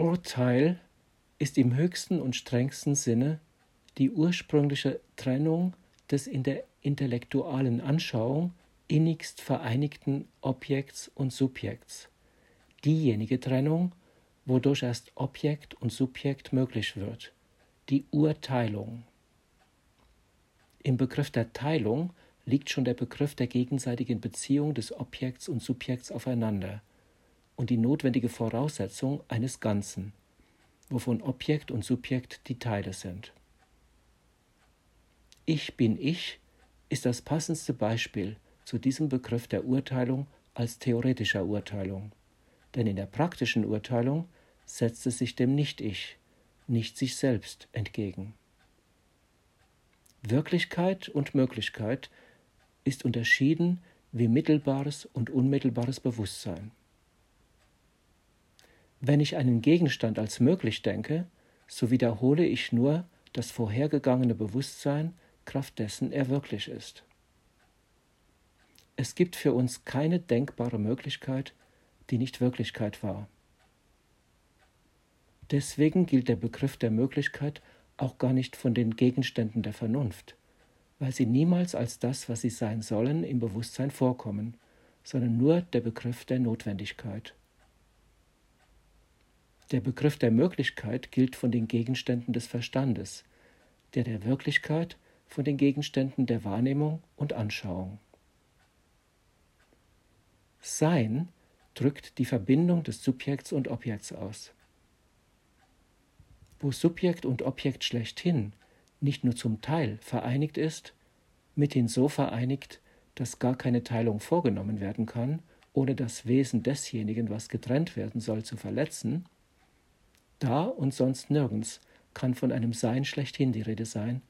Urteil ist im höchsten und strengsten Sinne die ursprüngliche Trennung des in der intellektualen Anschauung innigst vereinigten Objekts und Subjekts, diejenige Trennung, wodurch erst Objekt und Subjekt möglich wird, die Urteilung. Im Begriff der Teilung liegt schon der Begriff der gegenseitigen Beziehung des Objekts und Subjekts aufeinander und die notwendige Voraussetzung eines Ganzen, wovon Objekt und Subjekt die Teile sind. Ich bin ich ist das passendste Beispiel zu diesem Begriff der Urteilung als theoretischer Urteilung, denn in der praktischen Urteilung setzt es sich dem Nicht-Ich, nicht sich selbst entgegen. Wirklichkeit und Möglichkeit ist unterschieden wie mittelbares und unmittelbares Bewusstsein. Wenn ich einen Gegenstand als möglich denke, so wiederhole ich nur das vorhergegangene Bewusstsein, kraft dessen er wirklich ist. Es gibt für uns keine denkbare Möglichkeit, die nicht Wirklichkeit war. Deswegen gilt der Begriff der Möglichkeit auch gar nicht von den Gegenständen der Vernunft, weil sie niemals als das, was sie sein sollen, im Bewusstsein vorkommen, sondern nur der Begriff der Notwendigkeit. Der Begriff der Möglichkeit gilt von den Gegenständen des Verstandes, der der Wirklichkeit von den Gegenständen der Wahrnehmung und Anschauung. Sein drückt die Verbindung des Subjekts und Objekts aus. Wo Subjekt und Objekt schlechthin nicht nur zum Teil vereinigt ist, mithin so vereinigt, dass gar keine Teilung vorgenommen werden kann, ohne das Wesen desjenigen, was getrennt werden soll, zu verletzen, da und sonst nirgends kann von einem Sein schlechthin die Rede sein,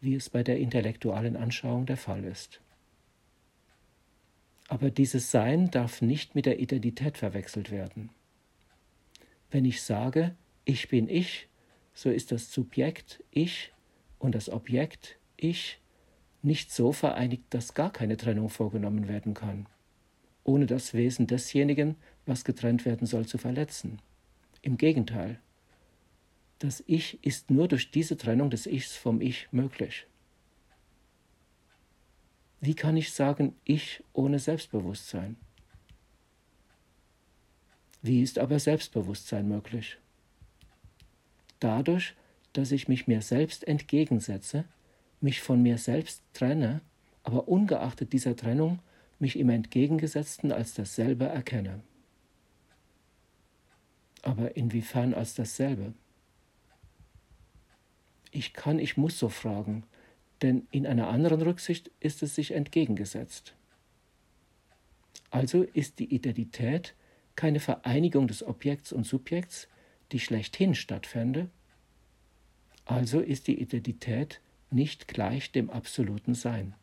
wie es bei der intellektualen Anschauung der Fall ist. Aber dieses Sein darf nicht mit der Identität verwechselt werden. Wenn ich sage, ich bin ich, so ist das Subjekt ich und das Objekt ich nicht so vereinigt, dass gar keine Trennung vorgenommen werden kann, ohne das Wesen desjenigen, was getrennt werden soll, zu verletzen. Im Gegenteil, das Ich ist nur durch diese Trennung des Ichs vom Ich möglich. Wie kann ich sagen, ich ohne Selbstbewusstsein? Wie ist aber Selbstbewusstsein möglich? Dadurch, dass ich mich mir selbst entgegensetze, mich von mir selbst trenne, aber ungeachtet dieser Trennung mich im Entgegengesetzten als dasselbe erkenne. Aber inwiefern als dasselbe? Ich kann, ich muss so fragen, denn in einer anderen Rücksicht ist es sich entgegengesetzt. Also ist die Identität keine Vereinigung des Objekts und Subjekts, die schlechthin stattfände, also ist die Identität nicht gleich dem absoluten Sein.